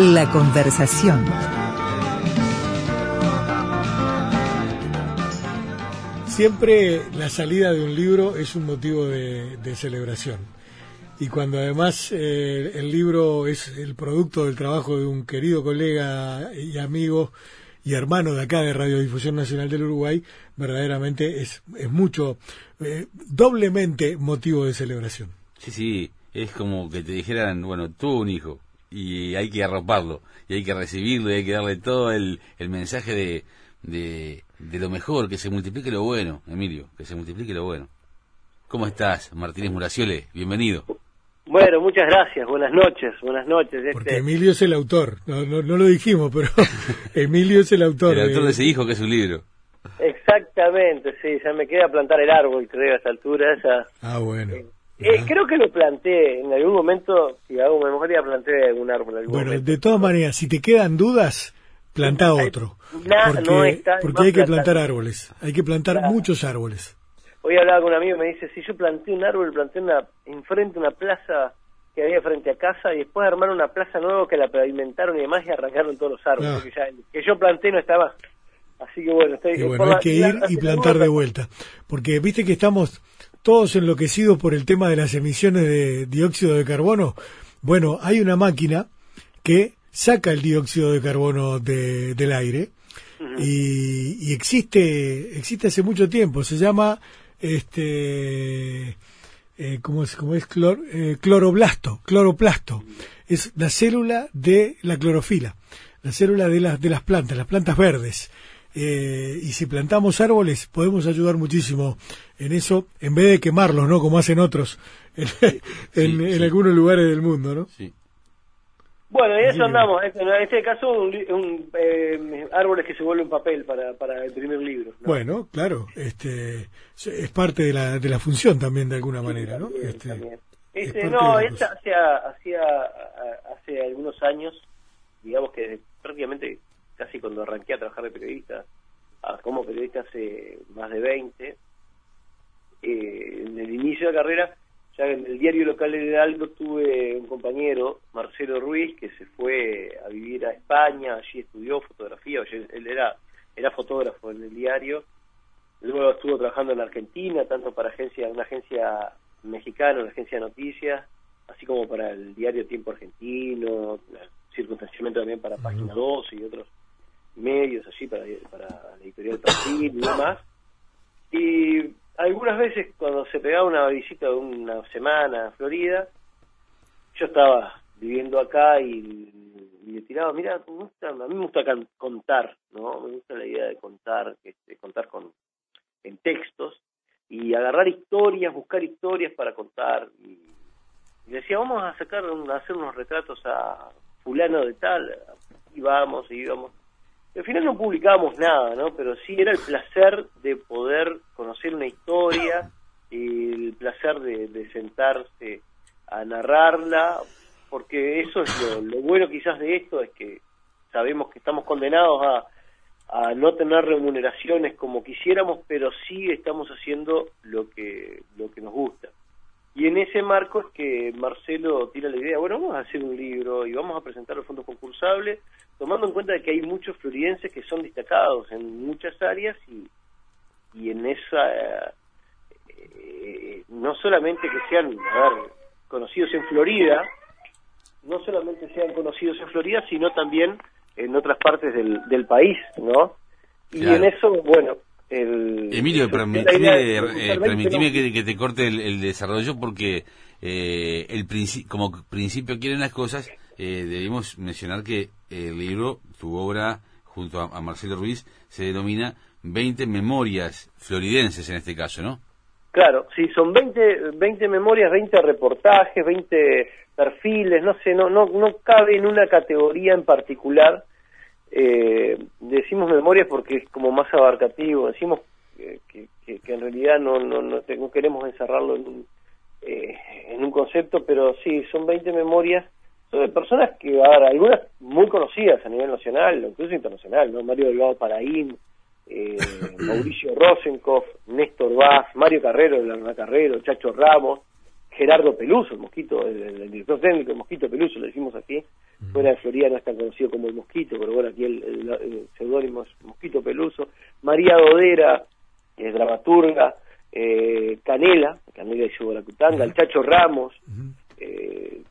La conversación. Siempre la salida de un libro es un motivo de, celebración. Y cuando además eh, el libro es el producto del trabajo de un querido colega y amigo y hermano de acá de Radiodifusión Nacional del Uruguay, verdaderamente es, es mucho, eh, doblemente motivo de celebración. Sí, sí, es como que te dijeran, bueno, tuvo un hijo y hay que arroparlo y hay que recibirlo y hay que darle todo el, el mensaje de, de, de lo mejor, que se multiplique lo bueno, Emilio, que se multiplique lo bueno. ¿Cómo estás, Martínez Muraciole? Bienvenido. Bueno, muchas gracias, buenas noches, buenas noches. Este Porque Emilio es el autor, no, no, lo dijimos, pero Emilio es el autor. El autor de ese hijo que es un libro. Exactamente, sí, ya me queda plantar el árbol, creo, a esta altura. Esa, ah, bueno. Eh, eh, creo que lo planté en algún momento, si hago memoria, planté algún árbol. bueno, de todas maneras, si te quedan dudas, planta otro. porque, porque hay que plantar árboles, hay que plantar muchos árboles. Hoy hablaba con un amigo y me dice, si yo planté un árbol, planté una, enfrente una plaza que había frente a casa y después armaron una plaza nueva que la pavimentaron y demás y arrancaron todos los árboles. Ah. Que, ya, que, yo planté no estaba. Así que bueno, estoy... Y bueno, hay que ir y plantar de vuelta. Porque viste que estamos todos enloquecidos por el tema de las emisiones de dióxido de carbono. Bueno, hay una máquina que saca el dióxido de carbono del aire y, existe existe hace mucho tiempo. Se llama este eh, ¿cómo es, cómo es eh, cloroblasto, cloroplasto. Es la célula de la clorofila, la célula de las de las plantas, las plantas verdes. Eh, y si plantamos árboles podemos ayudar muchísimo en eso en vez de quemarlos no como hacen otros en, algunos lugares del mundo no sí. bueno en eso andamos. En este caso un, eh, árboles que se vuelven papel para, para imprimir libros bueno claro este es parte de la, de la función también de alguna manera no este, este no esta hacía, hacía hace algunos años digamos que prácticamente casi cuando arranqué a trabajar de periodista, como periodista hace más de 20, eh, en el inicio de la carrera, ya en el diario local de Hidalgo tuve un compañero, Marcelo Ruiz, que se fue a vivir a España, allí estudió fotografía, él era, era fotógrafo en el diario, luego estuvo trabajando en Argentina, tanto para agencia, una agencia mexicana, una agencia de noticias, así como para el diario Tiempo Argentino, circunstancialmente también para Página 12 y otros medios allí para, para la editorial Brasil y demás. Y algunas veces cuando se pegaba una visita de una semana a Florida, yo estaba viviendo acá y, le tiraba, mira, a mí me gusta contar, ¿no? Me gusta la idea de contar, este, contar con en textos y agarrar historias, buscar historias para contar. Y, decía, vamos a sacar, a hacer unos retratos a fulano de tal, y vamos, y íbamos. Al final no publicábamos nada, ¿no? Pero sí era el placer de poder conocer una historia el placer de, sentarse a narrarla, porque eso es lo, bueno quizás de esto, es que sabemos que estamos condenados a, a no tener remuneraciones como quisiéramos, pero sí estamos haciendo lo que, lo que nos gusta. Y en ese marco es que Marcelo tira la idea, bueno, vamos a hacer un libro y vamos a presentar los fondos concursables, tomando en cuenta que hay muchos floridenses que son destacados en muchas áreas y, y en esa, eh, no solamente que sean, a ver, conocidos en Florida, no solamente sean conocidos en Florida, sino también en otras partes del, del país, ¿no? Y en eso, bueno, Emilio, permitime, eh, que, te corte el, desarrollo porque eh, el como principio quieren las cosas, eh, debemos mencionar que el libro, tu obra, junto a, Marcelo Ruiz, se denomina 20 memorias floridenses en este caso, ¿no? Claro, sí, son 20, 20 memorias, 20 reportajes, 20 perfiles, no sé, no, no, no cabe en una categoría en particular eh, decimos memoria porque es como más abarcativo, decimos que, en realidad no, no, no, queremos encerrarlo en un, eh, en un concepto, pero sí, son 20 memorias sobre personas que, ahora, algunas muy conocidas a nivel nacional, incluso internacional, ¿no? Mario Delgado Paraín, eh, Mauricio Rosenkopf, Néstor Vaz, Mario Carrero, la Carrero, Chacho Ramos, Gerardo Peluso, el mosquito, el, director técnico, el mosquito Peluso, lo decimos aquí, fuera de Florida no es tan conocido como el mosquito, pero bueno, aquí el, seudónimo es Mosquito Peluso, María Dodera, que es dramaturga, eh, Canela, Canela de Yubaracutanga, el Chacho Ramos, eh,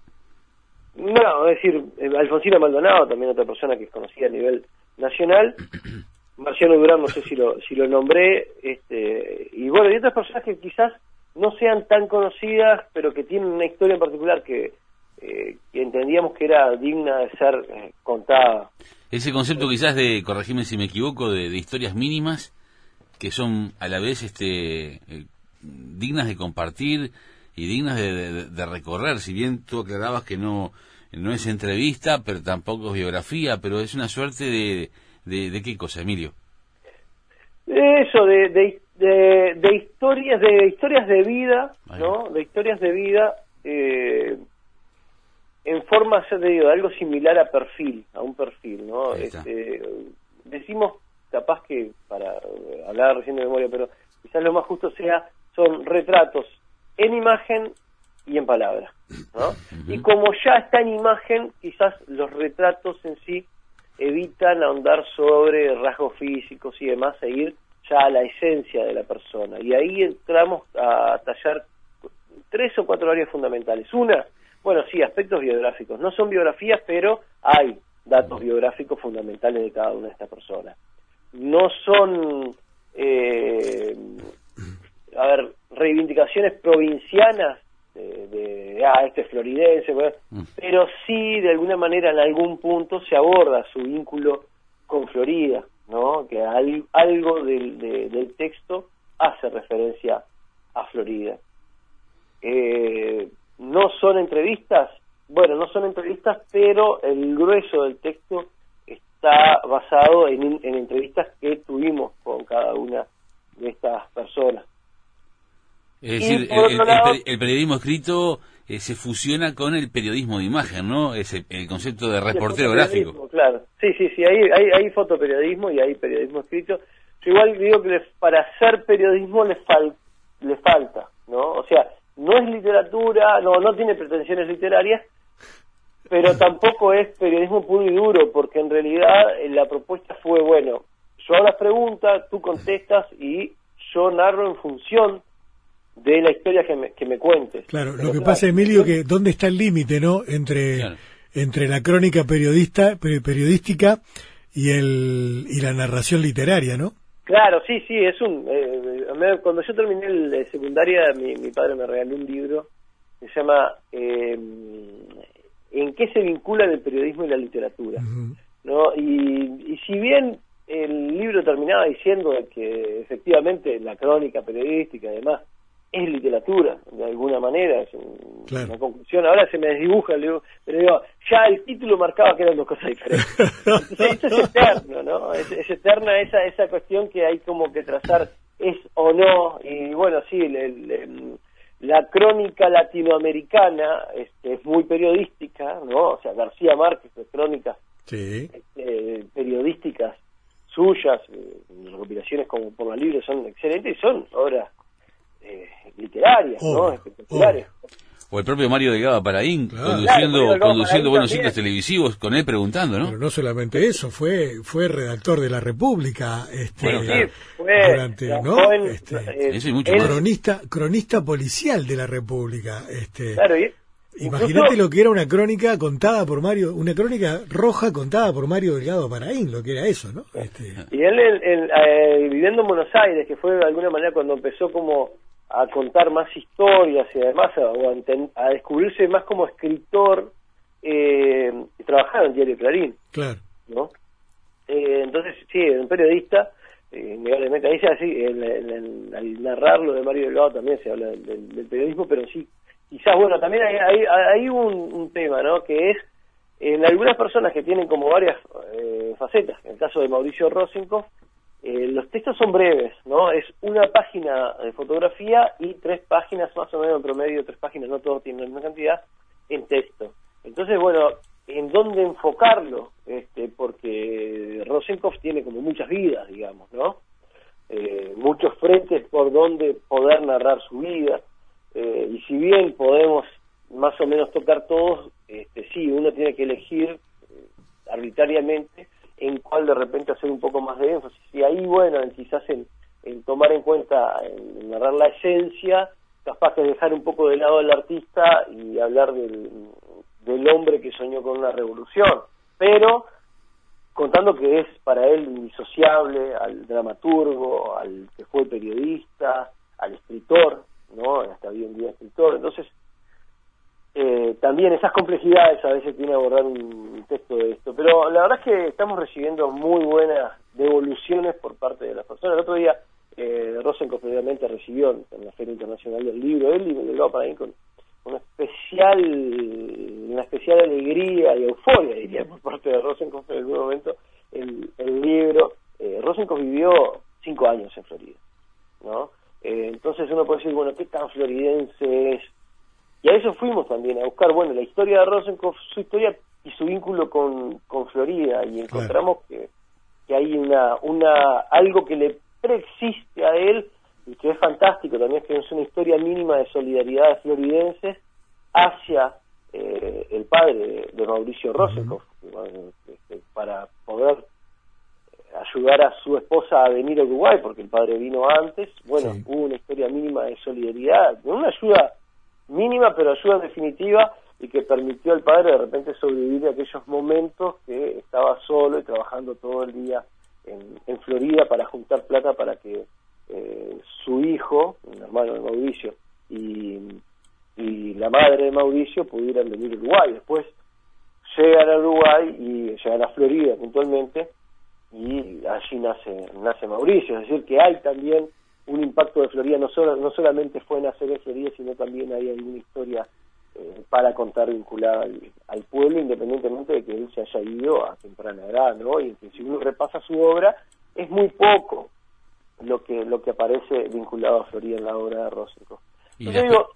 no, es decir, eh, Alfonsina Maldonado, también otra persona que es conocida a nivel nacional, Marciano Durán, no sé si lo, si lo nombré, este, y bueno, y otras personas que quizás no sean tan conocidas, pero que tienen una historia en particular que, eh, entendíamos que era digna de ser eh, contada. Ese concepto quizás de, corregime si me equivoco, de, historias mínimas, que son a la vez este, dignas de compartir y dignas de, recorrer, si bien tú aclarabas que no, no es entrevista, pero tampoco es biografía, pero es una suerte de, de, qué cosa, Emilio. Eso, de, de, de, historias, de historias de vida, ¿no? De historias de vida eh, en forma, se te digo, algo similar a perfil, a un perfil, ¿no? Este, decimos, capaz que, para hablar recién de memoria, pero quizás lo más justo sea, son retratos en imagen y en palabras. ¿no? Y como ya está en imagen, quizás los retratos en sí evitan ahondar sobre rasgos físicos y demás, e ir ya a la esencia de la persona. Y ahí entramos a tallar tres o cuatro áreas fundamentales. Una, bueno, sí, aspectos biográficos. No son biografías, pero hay datos biográficos fundamentales de cada una de estas personas. No son, eh, a ver, reivindicaciones provincianas de, ah, este es floridense, mm. pero sí de alguna manera en algún punto se aborda su vínculo con Florida, ¿no? Que algo del, del texto hace referencia a Florida. Eh, no son entrevistas, bueno, no son entrevistas, pero el grueso del texto está basado en, en entrevistas que tuvimos con cada una de estas personas. Es decir, el, periodismo escrito eh, se fusiona con el periodismo de imagen, ¿no? Es el, concepto de reportero gráfico. Claro, sí, sí, sí, hay, hay, hay, fotoperiodismo y hay periodismo escrito. Yo igual digo que para hacer periodismo le, fal, le falta, ¿no? O sea, no es literatura, no, no tiene pretensiones literarias, pero tampoco es periodismo puro y duro, porque en realidad eh, la propuesta fue, bueno, yo hago las preguntas, tú contestas y yo narro en función de la historia que me, que me cuentes. Claro, lo que pasa, Emilio, que dónde está el límite, ¿no? Entre, entre la crónica periodista, periodística y, el, y la narración literaria, ¿no? Claro, sí, sí, es un... Eh, cuando yo terminé el, secundaria, mi, mi, padre me regaló un libro que se llama eh, ¿En qué se vincula el periodismo y la literatura? ¿no? Y, y si bien el libro terminaba diciendo que efectivamente la crónica periodística y demás es literatura, de alguna manera, es una conclusión. Ahora se me desdibuja, pero digo, ya el título marcaba que eran dos cosas diferentes. esto es eterno, ¿no? Es, eterna esa, esa cuestión que hay como que trazar es o no, y bueno, sí, la crónica latinoamericana este, es muy periodística, ¿no? O sea, García Márquez, de crónicas este, periodísticas suyas, eh, recopilaciones como por la libre son excelentes y son obras eh, literarias, ¿no? Espectaculares. O el propio Mario Delgado Paraín, conduciendo, conduciendo buenos sitios televisivos, con él preguntando, ¿no? Pero no solamente eso, fue fue redactor de La República, este, durante, ¿no? Este, eh, cronista, cronista policial de La República. Este, claro, Imagínate lo que era una crónica contada por Mario, una crónica roja contada por Mario Delgado Paraín, lo que era eso, ¿no? Este... Y él, eh, viviendo en Buenos Aires, que fue de alguna manera cuando empezó como a contar más historias y además a, a, descubrirse más como escritor, eh, trabajaba en Diario Clarín. Claro. ¿no? Eh, entonces, sí, un periodista, eh, ahí así, al narrar lo de Mario Delgado también se habla del periodismo, pero sí quizás, bueno, también hay, hay, hay un, tema, ¿no? Que es, en algunas personas que tienen como varias eh, facetas, en el caso de Mauricio Rosenkopf, eh, los textos son breves, ¿no? Es una página de fotografía y tres páginas, más o menos en promedio, tres páginas, no todo tiene la misma cantidad, en texto. Entonces, bueno, ¿en dónde enfocarlo? Este, porque Rosenkopf tiene como muchas vidas, digamos, ¿no? Eh, muchos frentes por donde poder narrar su vida. Eh, y si bien podemos más o menos tocar todos, este, sí, uno tiene que elegir eh, arbitrariamente en cuál de repente hacer un poco más de énfasis. Y ahí, bueno, quizás en, tomar en cuenta, en narrar la esencia, capaz que dejar un poco de lado al artista y hablar del, del hombre que soñó con una revolución. Pero contando que es para él indisociable al dramaturgo, al que fue periodista, al escritor, ¿no? Hasta hoy en día escritor. Entonces, eh, también esas complejidades a veces tiene abordar un texto de esto. Pero la verdad es que estamos recibiendo muy buenas devoluciones por parte de las personas. El otro día, eh, obviamente recibió en la Feria Internacional del Libro, él y llegó para mí con una especial una especial alegría y euforia diría por parte de Rosenkopf en algún momento el, el libro eh, Rosenkopf vivió cinco años en Florida no eh, entonces uno puede decir bueno qué tan floridense es y a eso fuimos también a buscar bueno la historia de Rosenkopf su historia y su vínculo con, con Florida y encontramos que, que hay una una algo que le preexiste a él y que es fantástico también, que es una historia mínima de solidaridad de floridenses hacia eh, el padre de, Mauricio Rosenkopf, este, para poder ayudar a su esposa a venir a Uruguay, porque el padre vino antes, bueno, hubo una historia mínima de solidaridad, una ayuda mínima, pero ayuda definitiva, y que permitió al padre de repente sobrevivir a aquellos momentos que estaba solo y trabajando todo el día en, en Florida para juntar plata para que eh, su hijo, un hermano de Mauricio, y, y la madre de Mauricio pudieran venir a Uruguay. Después llegan a Uruguay y llegan a Florida puntualmente y allí nace, nace Mauricio. Es decir, que hay también un impacto de Florida, no, solo, no solamente fue nacer en Florida, sino también hay alguna historia eh, para contar vinculada al, pueblo, independientemente de que él se haya ido a temprana edad, ¿no? Y que si uno repasa su obra, es muy poco lo que lo que aparece vinculado a Florida en la obra de Rosenko. Yo digo,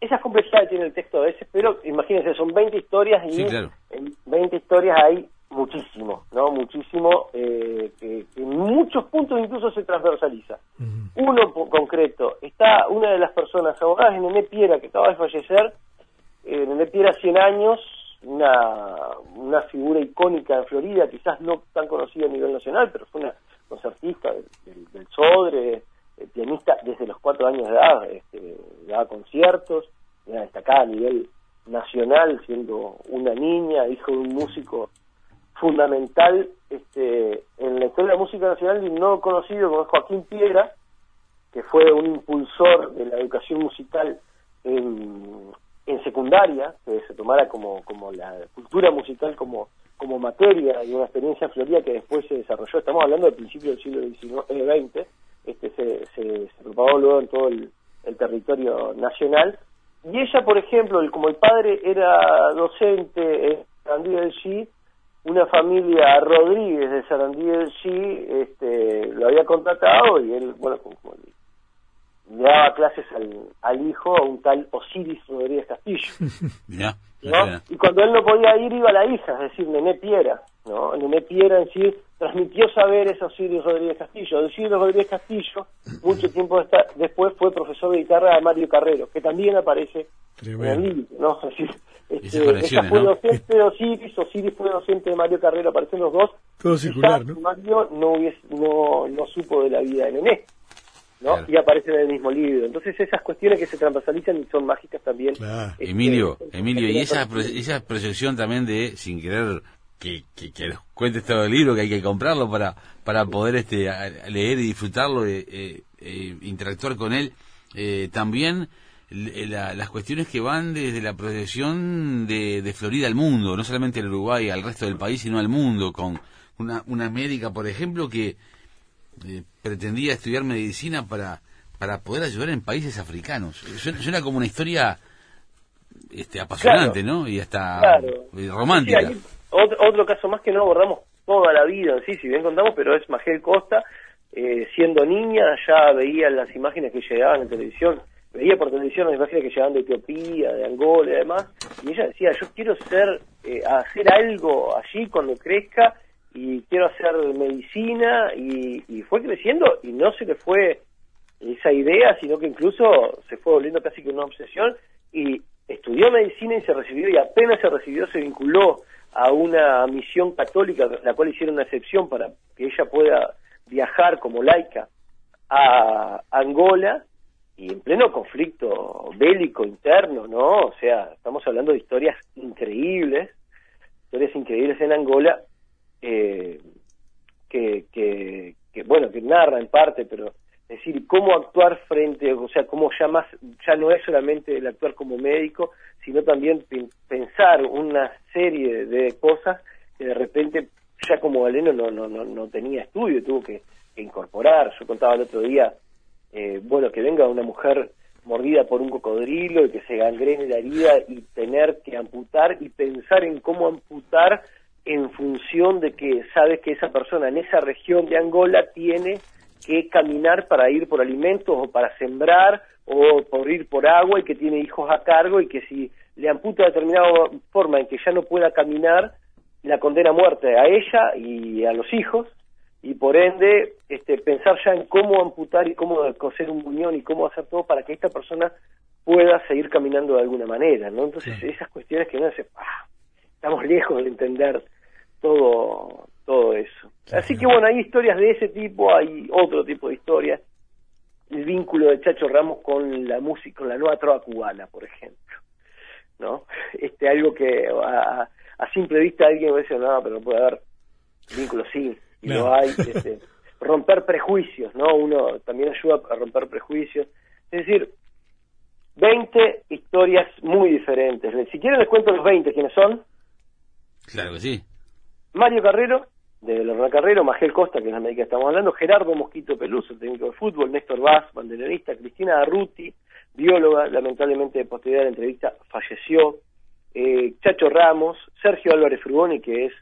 esas complejidades tiene el texto a veces, pero imagínense, son 20 historias y en 20 historias hay muchísimo, ¿no? Muchísimo, eh, que, en muchos puntos incluso se transversaliza. Uno concreto, está una de las personas abogadas, en Nené Piera, que acaba de fallecer, eh, Nené Piera 100 años, una, una figura icónica de Florida, quizás no tan conocida a nivel nacional, pero fue una concertista del, del, Sodre, eh, pianista desde los cuatro años de edad, este, daba conciertos, era destacada a nivel nacional, siendo una niña, hijo de un músico fundamental este, en la historia de la música nacional y no conocido como Joaquín Piedra, que fue un impulsor de la educación musical en, en secundaria, que se tomara como, la cultura musical como materia y una experiencia en Florida que después se desarrolló, estamos hablando del principio del siglo XX, eh, este, se, se, propagó luego en todo el, territorio nacional, y ella, por ejemplo, como el padre era docente en Sarandí del una familia Rodríguez de Sarandí del G este, lo había contratado y él, bueno, como, le daba clases al, al hijo, a un tal Osiris Rodríguez Castillo. Y cuando él no podía ir, iba la hija, es decir, Nené Piera. ¿no? Nené Piera en sí transmitió saberes a Osiris Rodríguez Castillo. Osiris Rodríguez Castillo, mucho tiempo después, fue profesor de guitarra de Mario Carrero, que también aparece en el libro. ¿no? Es decir, este, fue docente de Osiris, Osiris fue docente de Mario Carrero, aparecen los dos. Todo circular, ¿no? Mario no, no, no supo de la vida de Nené. ¿no? Y aparecen en el mismo libro. Entonces esas cuestiones que se transversalizan y son mágicas también. Este, Emilio, Emilio, y esa, esa proyección también de, sin querer que, que, que cuentes todo el libro, que hay que comprarlo para, para poder este, leer y disfrutarlo, eh, eh, eh, interactuar con él, también las cuestiones que van desde la proyección de, de Florida al mundo, no solamente al Uruguay, al resto del país, sino al mundo, con una, una médica, por ejemplo, que eh, pretendía estudiar medicina para, para poder ayudar en países africanos. Suena, como una historia este, apasionante, ¿no? Y hasta eh, romántica. Otro, caso más que no abordamos toda la vida, sí, si bien contamos, pero es Magel Costa, eh, siendo niña ya veía las imágenes que llegaban en televisión, veía por televisión las imágenes que llegaban de Etiopía, de Angola y demás, y ella decía, yo quiero ser, hacer algo allí cuando crezca y quiero hacer medicina y, fue creciendo y no se le fue esa idea, sino que incluso se fue volviendo casi que una obsesión y estudió medicina y se recibió y apenas se recibió se vinculó a una misión católica, la cual hicieron una excepción para que ella pueda viajar como laica a Angola y en pleno conflicto bélico interno, ¿no? O sea, estamos hablando de historias increíbles, historias increíbles en Angola, eh, que, que, que, bueno, que narra en parte, pero es decir, cómo actuar frente, o sea, cómo ya más, ya no es solamente el actuar como médico, sino también pensar una serie de cosas que de repente ya como Galeno no, no, no, no tenía estudio, tuvo que, incorporar. Yo contaba el otro día, eh, bueno, que venga una mujer mordida por un cocodrilo y que se gangrene la herida y tener que amputar y pensar en cómo amputar en función de que sabe que esa persona en esa región de Angola tiene que caminar para ir por alimentos o para sembrar o por ir por agua y que tiene hijos a cargo y que si le amputa de determinada forma en que ya no pueda caminar, la condena a muerte a ella y a los hijos y por ende este, pensar ya en cómo amputar y cómo coser un muñón y cómo hacer todo para que esta persona pueda seguir caminando de alguna manera, ¿no? Entonces esas cuestiones que no se, ah, estamos lejos de entender todo todo eso. Así que bueno, hay historias de ese tipo, hay otro tipo de historias. El vínculo de Chacho Ramos con la música, con la nueva trova cubana, por ejemplo. ¿No? Este, algo que a, simple vista alguien me dice, no, pero no puede haber vínculo, sí, y no. hay. Este, romper prejuicios, ¿no? Uno también ayuda a romper prejuicios. Es decir, 20 historias muy diferentes. Si quieren les cuento los 20, ¿quiénes son? Claro que sí. Mario Carrero, de Lorna Carrero, Magel Costa, que es la médica que estamos hablando, Gerardo Mosquito Peluso, técnico de fútbol, Néstor Vaz, bandererista, Cristina Arruti, bióloga, lamentablemente posterior a la entrevista falleció, eh, Chacho Ramos, Sergio Álvarez Frugoni, que es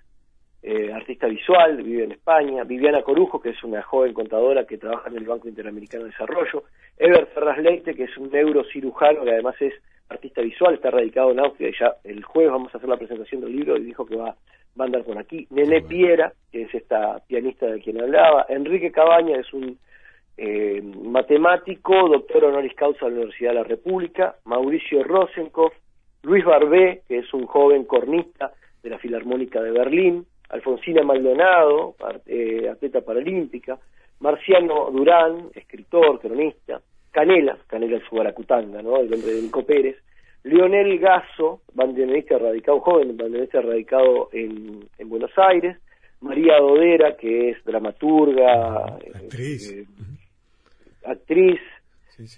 eh, artista visual, vive en España, Viviana Corujo, que es una joven contadora que trabaja en el Banco Interamericano de Desarrollo, Ever Ferraz Leite, que es un neurocirujano que además es artista visual, está radicado en Austria y ya el jueves vamos a hacer la presentación del libro y dijo que va va a andar por aquí. Nené Piera, que es esta pianista de quien hablaba. Enrique Cabaña es un eh, matemático, doctor honoris causa de la Universidad de la República. Mauricio Rosenkopf. Luis Barbé, que es un joven cornista de la Filarmónica de Berlín. Alfonsina Maldonado, eh, atleta paralímpica. Marciano Durán, escritor, cronista. Canela, Canela es su baracutanga, ¿no? El nombre de Nico Pérez. Leonel Gaso, bandoneonista radicado, joven bandoneonista radicado en, en Buenos Aires, María Dodera, que es dramaturga, actriz, eh, actriz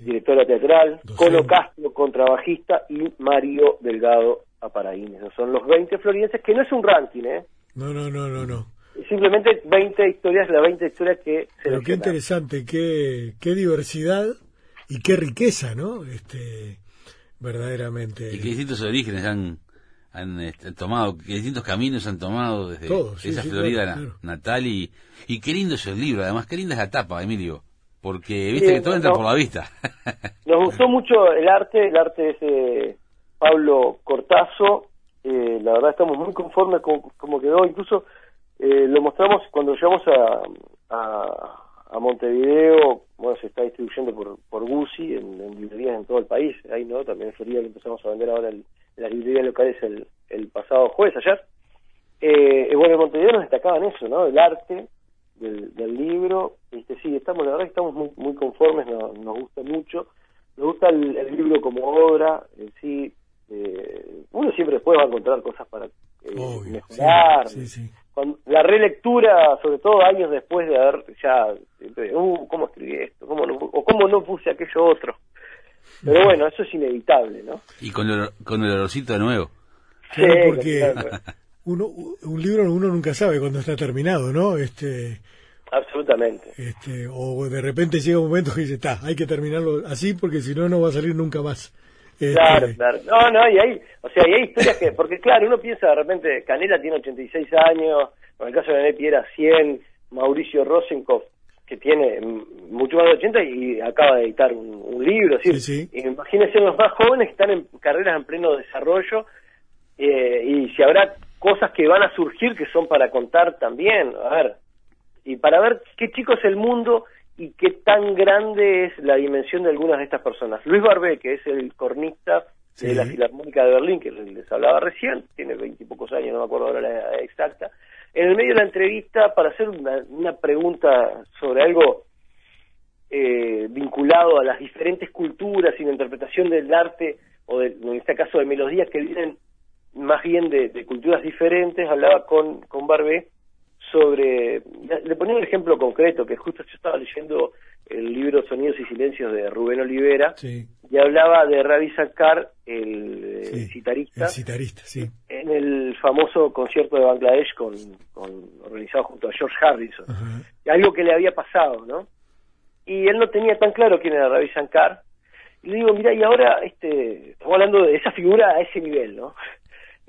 directora teatral, Colo Castro, contrabajista, y Mario Delgado Aparaín. Esos son los 20 florienses, que no es un ranking, ¿eh? No, no, no, no, no. Simplemente 20 historias, las 20 historias que se Pero qué interesante, qué, qué diversidad y qué riqueza, ¿no? Este verdaderamente. Y qué distintos orígenes han, han este, tomado, qué distintos caminos han tomado desde esa Florida natal y, y qué lindo es el libro, además qué linda es la tapa, Emilio, porque viste que todo entra por la vista. nos gustó mucho el arte, el arte de ese Pablo Cortazo, eh, la verdad estamos muy conformes con cómo quedó, incluso eh, lo mostramos cuando llegamos a, a a Montevideo, bueno, se está distribuyendo por, por Guzzi en, librerías en todo el país, ahí no, también en Florida lo empezamos a vender ahora en, las librerías locales el, el pasado jueves, ayer. Eh, bueno, en Montevideo nos destacaban eso, ¿no? El arte del, del libro, este, sí, estamos, la verdad que estamos muy, muy conformes, nos, nos gusta mucho, nos gusta el, libro como obra, en sí, eh, uno siempre después va a encontrar cosas para eh, mejorar, sí, sí, la relectura, sobre todo años después de haber ya, uh, ¿cómo escribí? ¿Cómo no, puse aquello otro? Pero bueno, eso es inevitable, ¿no? Y con el, con el olorcito de nuevo. Sí, porque uno, un libro uno nunca sabe cuándo está terminado, ¿no? Este, Absolutamente. Este, o de repente llega un momento que dice, está, hay que terminarlo así porque si no, no va a salir nunca más. Este, claro, claro. No, no, y hay, o sea, y hay historias que, porque claro, uno piensa de repente, Canela tiene 86 años, en el caso de Nepi era 100, Mauricio Rosenkopf, que tiene mucho más de 80 y acaba de editar un, libro, ¿sí? imagínense los más jóvenes que están en carreras en pleno desarrollo eh, y si habrá cosas que van a surgir que son para contar también, a ver, y para ver qué chico es el mundo y qué tan grande es la dimensión de algunas de estas personas. Luis Barbé, que es el cornista de la Filarmónica de Berlín, que les hablaba recién, tiene veintipocos años, no me acuerdo ahora la exacta, en el medio de la entrevista, para hacer una, una pregunta sobre algo eh, vinculado a las diferentes culturas y la interpretación del arte, o en este caso de melodías que vienen más bien de, culturas diferentes, hablaba con, con Barbé sobre, le ponía un ejemplo concreto, que justo yo estaba leyendo el libro Sonidos y Silencios de Rubén Olivera, y hablaba de Ravi Shankar, el, citarista, en el famoso concierto de Bangladesh con, organizado junto a George Harrison, algo que le había pasado, ¿no? Y él no tenía tan claro quién era Ravi Shankar, y le digo, mira, y ahora este, estamos hablando de esa figura a ese nivel, ¿no?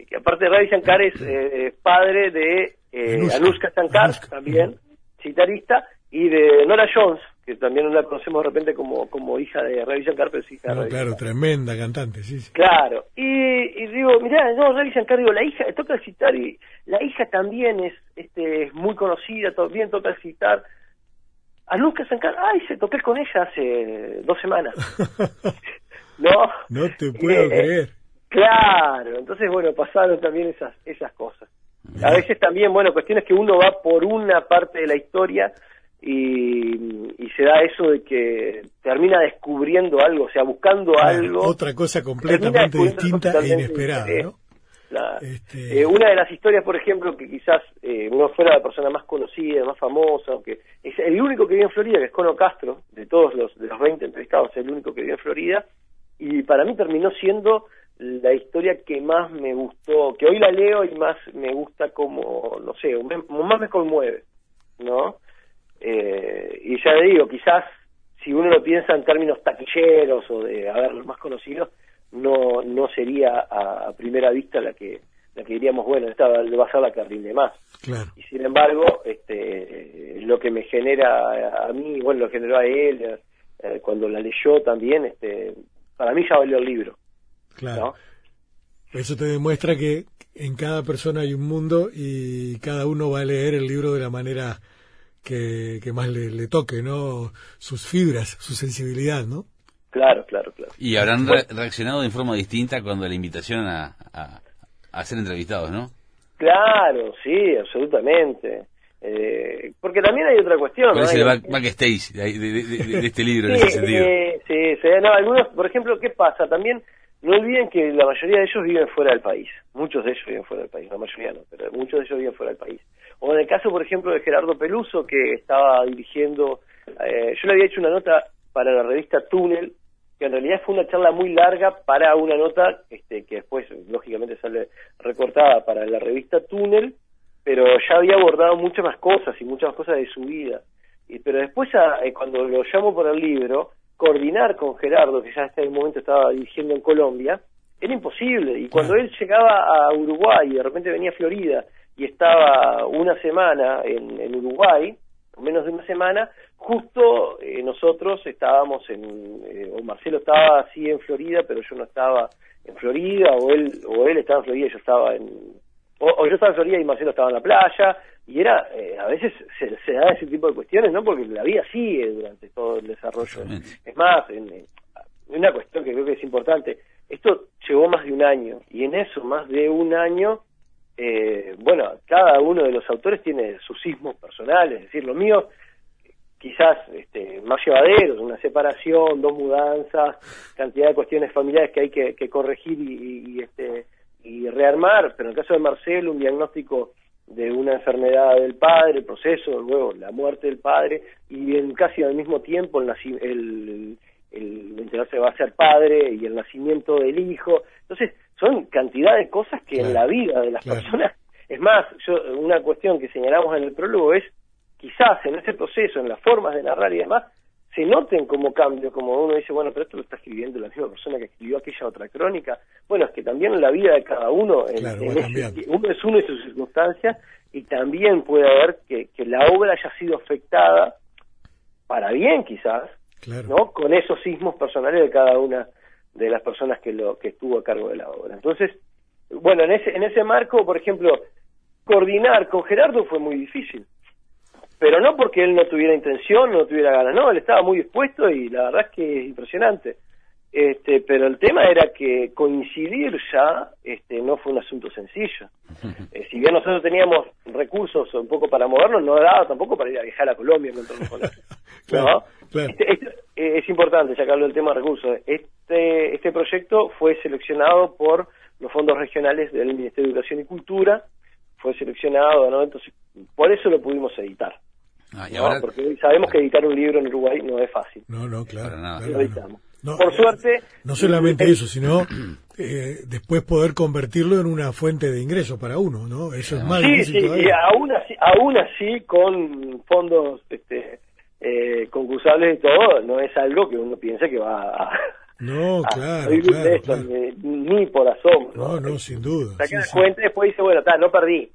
que aparte Ravi Shankar es eh, padre de eh, Anushka. Shankar, también, citarista, y de Nora Jones, que también no la conocemos de repente como, como hija de Ravi Shankar, pero sí hija no, Claro, tremenda cantante, sí. Claro, y, y digo, mirá, no, Ravi Shankar, digo, la hija, toca el citar, y la hija también es este es muy conocida, bien toca el citar. Anushka Shankar, ay, se toqué con ella hace dos semanas. no. No te puedo eh, creer. Claro, entonces bueno, pasaron también esas esas cosas. A veces también, bueno, cuestiones que uno va por una parte de la historia y, y se da eso de que termina descubriendo algo, o sea, buscando algo. Otra cosa completamente distinta e inesperada, ¿no? Este... Eh, una de las historias, por ejemplo, que quizás eh, no fuera la persona más conocida, más famosa, aunque es el único que vive en Florida, que es Cono Castro, de todos los de los 20 entrevistados, es el único que vive en Florida, y para mí terminó siendo la historia que más me gustó, que hoy la leo y más me gusta como, no sé, más me conmueve, ¿no? Eh, y ya le digo, quizás si uno lo piensa en términos taquilleros o de haber los más conocidos, no no sería a, primera vista la que la que diríamos, bueno, esta va a ser la que rinde más. Y sin embargo, este, lo que me genera a mí, bueno, lo generó a él, eh, cuando la leyó también, este, para mí ya valió el libro. Claro. Eso te demuestra que en cada persona hay un mundo y cada uno va a leer el libro de la manera que, más le, toque, ¿no? Sus fibras, su sensibilidad, ¿no? Claro, claro, claro. Y habrán reaccionado de forma distinta cuando la invitación a, a, ser entrevistados, ¿no? Claro, sí, absolutamente. Eh, porque también hay otra cuestión. ¿Cuál es el backstage de, este libro en ese sentido? Eh, sí, sí, no, algunos, por ejemplo, ¿qué pasa? También no olviden que la mayoría de ellos viven fuera del país. Muchos de ellos viven fuera del país, la mayoría no, pero muchos de ellos viven fuera del país. O en el caso, por ejemplo, de Gerardo Peluso, que estaba dirigiendo, eh, yo le había hecho una nota para la revista Túnel, que en realidad fue una charla muy larga para una nota este, que después, lógicamente, sale recortada para la revista Túnel, pero ya había abordado muchas más cosas y muchas más cosas de su vida. Y, pero después, eh, cuando lo llamo por el libro, coordinar con Gerardo, que ya hasta el momento estaba dirigiendo en Colombia, era imposible. Y cuando él llegaba a Uruguay y de repente venía a Florida y estaba una semana en, Uruguay, o menos de una semana, justo eh, nosotros estábamos en, eh, o Marcelo estaba así en Florida, pero yo no estaba en Florida, o él, o él estaba en Florida y yo estaba en, o, yo estaba en Florida y Marcelo estaba en la playa, y era, eh, a veces se, da ese tipo de cuestiones, ¿no? Porque la vida sigue durante todo el desarrollo. Es más, en, una cuestión que creo que es importante, esto llevó más de un año, y en eso, más de un año, eh, bueno, cada uno de los autores tiene sus sismos personales, es decir, lo mío quizás este, más llevaderos, una separación, dos mudanzas, cantidad de cuestiones familiares que hay que, corregir y, este, y rearmar, pero en el caso de Marcelo, un diagnóstico de una enfermedad del padre, el proceso, luego la muerte del padre, y en casi al mismo tiempo el, el, el enterarse va a ser padre y el nacimiento del hijo. Entonces, son cantidad de cosas que en la vida de las personas, es más, yo, una cuestión que señalamos en el prólogo es, quizás en ese proceso, en las formas de narrar y demás, se noten como cambios, como uno dice, bueno, pero esto lo está escribiendo la misma persona que escribió aquella otra crónica. Bueno, es que también en la vida de cada uno, en, uno es uno y sus circunstancias, y también puede haber que, la obra haya sido afectada, para bien quizás, ¿no? Con esos sismos personales de cada una de las personas que, lo, que estuvo a cargo de la obra. Entonces, bueno, en ese, en ese marco, por ejemplo, coordinar con Gerardo fue muy difícil pero no porque él no tuviera intención, no tuviera ganas, no, él estaba muy dispuesto y la verdad es que es impresionante. Este, pero el tema era que coincidir ya este, no fue un asunto sencillo. Eh, si bien nosotros teníamos recursos un poco para movernos, no daba tampoco para ir a viajar a Colombia con claro, este, este, eh, es importante, ya que hablo del tema de recursos. Este, este proyecto fue seleccionado por los fondos regionales del Ministerio de Educación y Cultura, fue seleccionado, ¿no? Entonces, por eso lo pudimos editar. Ah, Porque sabemos que editar un libro en Uruguay no es fácil. No, no, claro. Por suerte. No solamente eso, sino eh, después poder convertirlo en una fuente de ingreso para uno, ¿no? Eso es más sí, sí, y aún así, aún así con fondos este, eh, concursables y todo, no es algo que uno piense que va a. No, claro, claro, Ni, por asombro. No, no, sin duda. Saca sí, cuenta y después dice, bueno, está, no perdí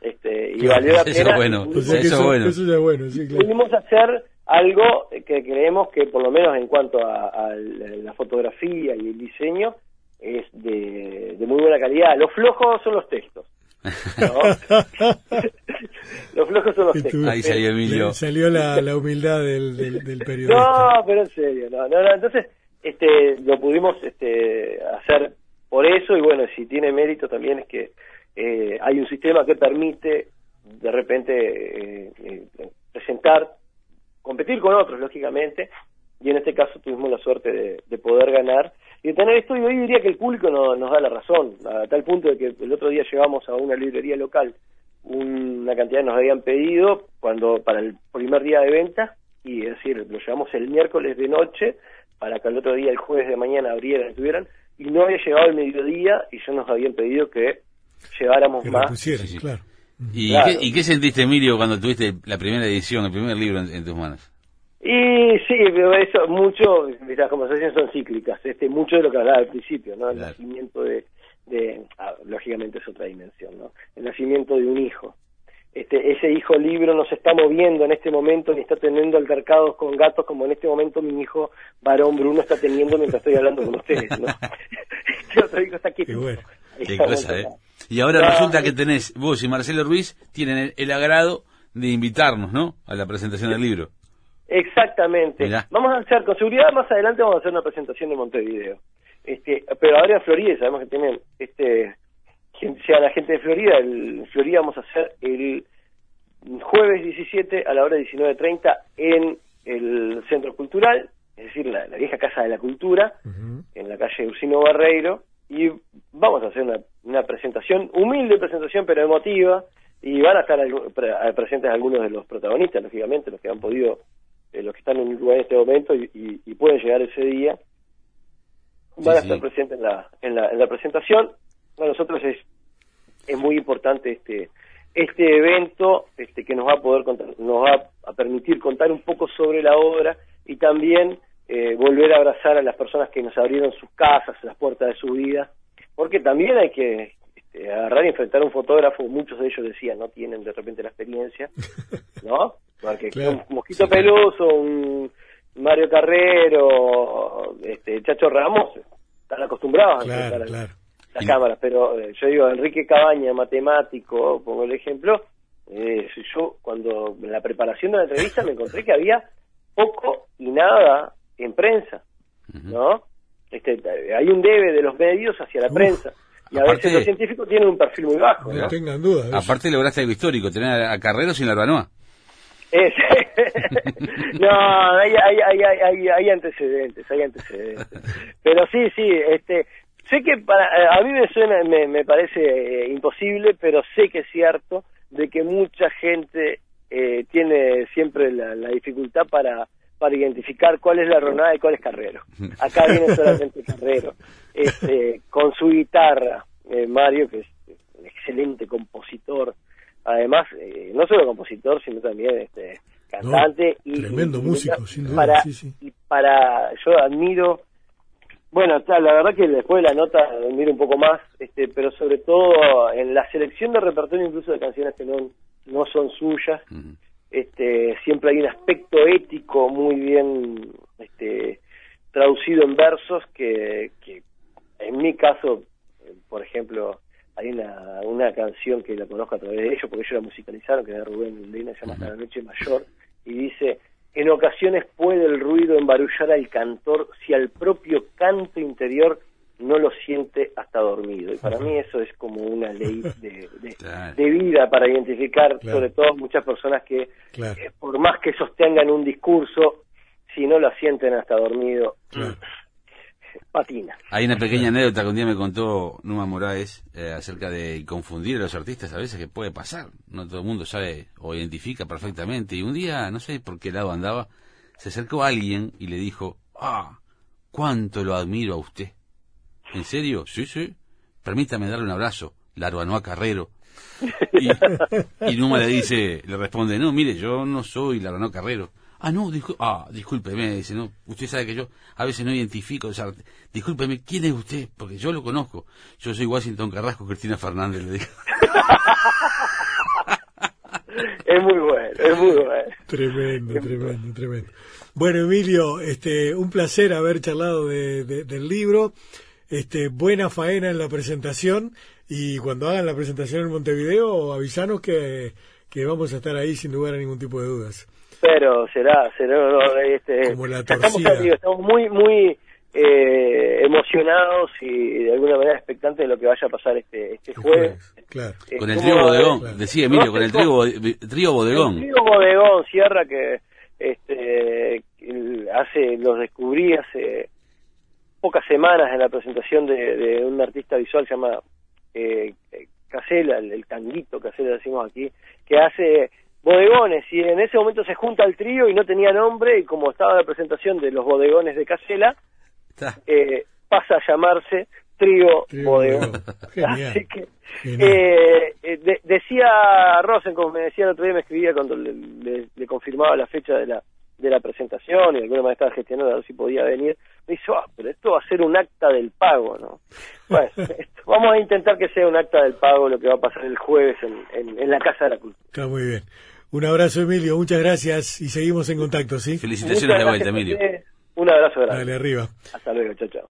este, y valió la pena. Eso bueno, eso, bueno. Eso ya bueno, sí, claro. Pudimos hacer algo que creemos que por lo menos en cuanto a, la fotografía y el diseño es de, muy buena calidad. Los flojos son los textos. los flojos son los textos. Ahí salió Emilio. Salió la, la humildad del, del, periodista. No, pero en serio, no, no, entonces este, lo pudimos este, hacer por eso y bueno, si tiene mérito también es que eh, hay un sistema que permite de repente eh, eh, presentar, competir con otros, lógicamente, y en este caso tuvimos la suerte de, poder ganar y de tener esto, y hoy diría que el público no, nos da la razón, a tal punto de que el otro día llevamos a una librería local una cantidad que nos habían pedido cuando para el primer día de venta, y es decir, lo llevamos el miércoles de noche para que el otro día, el jueves de mañana, abrieran, estuvieran, y no había llegado el mediodía y ya nos habían pedido que lleváramos más. Claro. ¿Y, Qué, sentiste, Emilio, cuando tuviste la primera edición, el primer libro en, tus manos? Y sí, pero eso, mucho, las conversaciones son cíclicas, este, mucho de lo que hablaba al principio, ¿no? El nacimiento de, de ah, lógicamente es otra dimensión, ¿no? El nacimiento de un hijo. Este, ese hijo libro no se está moviendo en este momento ni está teniendo altercados con gatos como en este momento mi hijo varón Bruno está teniendo mientras estoy hablando con ustedes, ¿no? este otro hijo está quieto. Qué cosa, ¿eh? Y ahora resulta que tenés, vos y Marcelo Ruiz tienen el, agrado de invitarnos, ¿no? A la presentación del libro. Exactamente. Vamos a hacer, con seguridad más adelante vamos a hacer una presentación de Montevideo. Este, pero ahora en Florida, sabemos que tienen, este, sea la gente de Florida, el Florida vamos a hacer el jueves 17 a la hora 19.30 en el Centro Cultural, es decir, la, vieja Casa de la Cultura, en la calle Ursino Barreiro, y vamos a hacer una, una presentación, humilde presentación, pero emotiva, y van a estar presentes algunos de los protagonistas, lógicamente, los que han podido, eh, los que están en Uruguay en este momento y, y, pueden llegar ese día, van a estar presentes en la, en la, en la presentación. Para nosotros es, es muy importante este este evento este que nos va a poder contar, nos va a permitir contar un poco sobre la obra y también eh, volver a abrazar a las personas que nos abrieron sus casas, las puertas de su vida, porque también hay que este, agarrar y enfrentar a un fotógrafo, muchos de ellos decían, no tienen de repente la experiencia, ¿no? Porque un Mosquito Peluso, un Mario Carrero, este, Chacho Ramos, están acostumbrados a enfrentar las cámaras, pero eh, yo digo, Enrique Cabaña, matemático, pongo el ejemplo, eh, yo cuando en la preparación de la entrevista me encontré que había poco y nada en prensa, ¿no? Este, hay un debe de los medios hacia la prensa. Y a veces los científicos tienen un perfil muy bajo. No, tengan dudas. Aparte lograste algo histórico, tener a Carreros sin la Arbanoa. no, hay, hay, hay, hay, antecedentes, hay antecedentes. Pero sí, sí, este, sé que para, a mí me suena, me, me parece eh, imposible, pero sé que es cierto de que mucha gente eh, tiene siempre la, la dificultad para para identificar cuál es la ronada y cuál es Carrero. Acá viene solamente Carrero, este, con su guitarra, eh, Mario, que es un excelente compositor, además, eh, no solo compositor, sino también este, cantante. y, tremendo músico, sin duda. Para, sí, sí. Y para, yo admiro, bueno, la verdad que después de la nota admiro un poco más, este, pero sobre todo en la selección de repertorio incluso de canciones que no, no son suyas este, siempre hay un aspecto ético muy bien este, traducido en versos que, en mi caso, por ejemplo, hay una, una canción que la conozco a través de ellos, porque ellos la musicalizaron, que es de Rubén Lina, se llama Hasta la Noche Mayor, y dice, en ocasiones puede el ruido embarullar al cantor si al propio canto interior no lo siente hasta dormido. Y para mí eso es como una ley de, de, vida para identificar, sobre todo muchas personas que, eh, por más que sostengan un discurso, si no lo sienten hasta dormido, patina. Hay una pequeña anécdota que un día me contó Numa Moraes eh, acerca de confundir a los artistas a veces que puede pasar. No todo el mundo sabe o identifica perfectamente. Y un día, no sé por qué lado andaba, se acercó a alguien y le dijo, ah, cuánto lo admiro a usted. ¿En serio? Sí, sí. Permítame darle un abrazo. Larvanoa Carrero. Y, y Numa le dice, le responde, no, mire, yo no soy Larvanoa Carrero. Ah, no, ah, discúlpeme, dice, no, usted sabe que yo a veces no identifico, o sea, discúlpeme, ¿quién es usted? Porque yo lo conozco. Yo soy Washington Carrasco, Cristina Fernández, le dijo. es muy bueno, es muy bueno. Tremendo, tremendo, tremendo. Bueno, Emilio, este, un placer haber charlado de, del libro. Este, buena faena en la presentación y cuando hagan la presentación en Montevideo, avisanos que, que vamos a estar ahí sin lugar a ningún tipo de dudas pero será, será este, estamos, estamos muy, muy eh, emocionados y de alguna manera expectantes de lo que vaya a pasar este, este jueves. Claro. con el trío bodegón, decía Emilio, con el trío, trío bodegón. El trío bodegón, Sierra, que este, hace, los descubrí hace pocas semanas en la presentación de, de un artista visual llamado eh, Casela, el, el tanguito Casela decimos aquí, que hace bodegones. Y en ese momento se junta el trío y no tenía nombre y como estaba la presentación de los bodegones de Casela eh, pasa a llamarse trío, bodegón. Así que eh, eh decía Rosen me decía el otro día me escribía cuando le, confirmaba la fecha de la de la presentación y alguna manera estaba gestionando a ver si podía venir me dice ah, pero esto va a ser un acta del pago no bueno vamos a intentar que sea un acta del pago lo que va a pasar el jueves en, en la casa de la cultura está muy bien un abrazo, Emilio. Muchas gracias y seguimos en contacto, ¿sí? Felicitaciones de vuelta, Emilio. Un abrazo grande. Dale, arriba. Hasta luego, chao, chao.